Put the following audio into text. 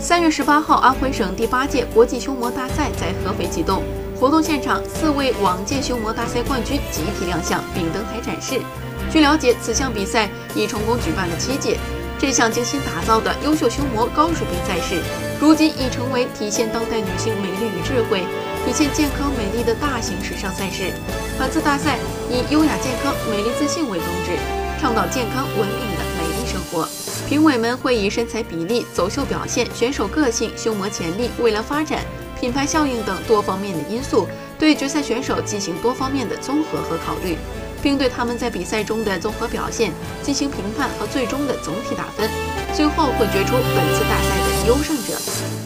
三月十八号，安徽省第八届国际修模大赛在合肥启动。活动现场，四位往届修模大赛冠军集体亮相并登台展示。据了解，此项比赛已成功举办了七届。这项精心打造的优秀修模高水平赛事，如今已成为体现当代女性美丽与智慧、体现健康美丽的大型时尚赛事。本次大赛以优雅健康、美丽自信为宗旨，倡导健康文明评委们会以身材比例、走秀表现、选手个性、修磨潜力、未来发展、品牌效应等多方面的因素，对决赛选手进行多方面的综合和考虑，并对他们在比赛中的综合表现进行评判和最终的总体打分，最后会决出本次大赛的优胜者。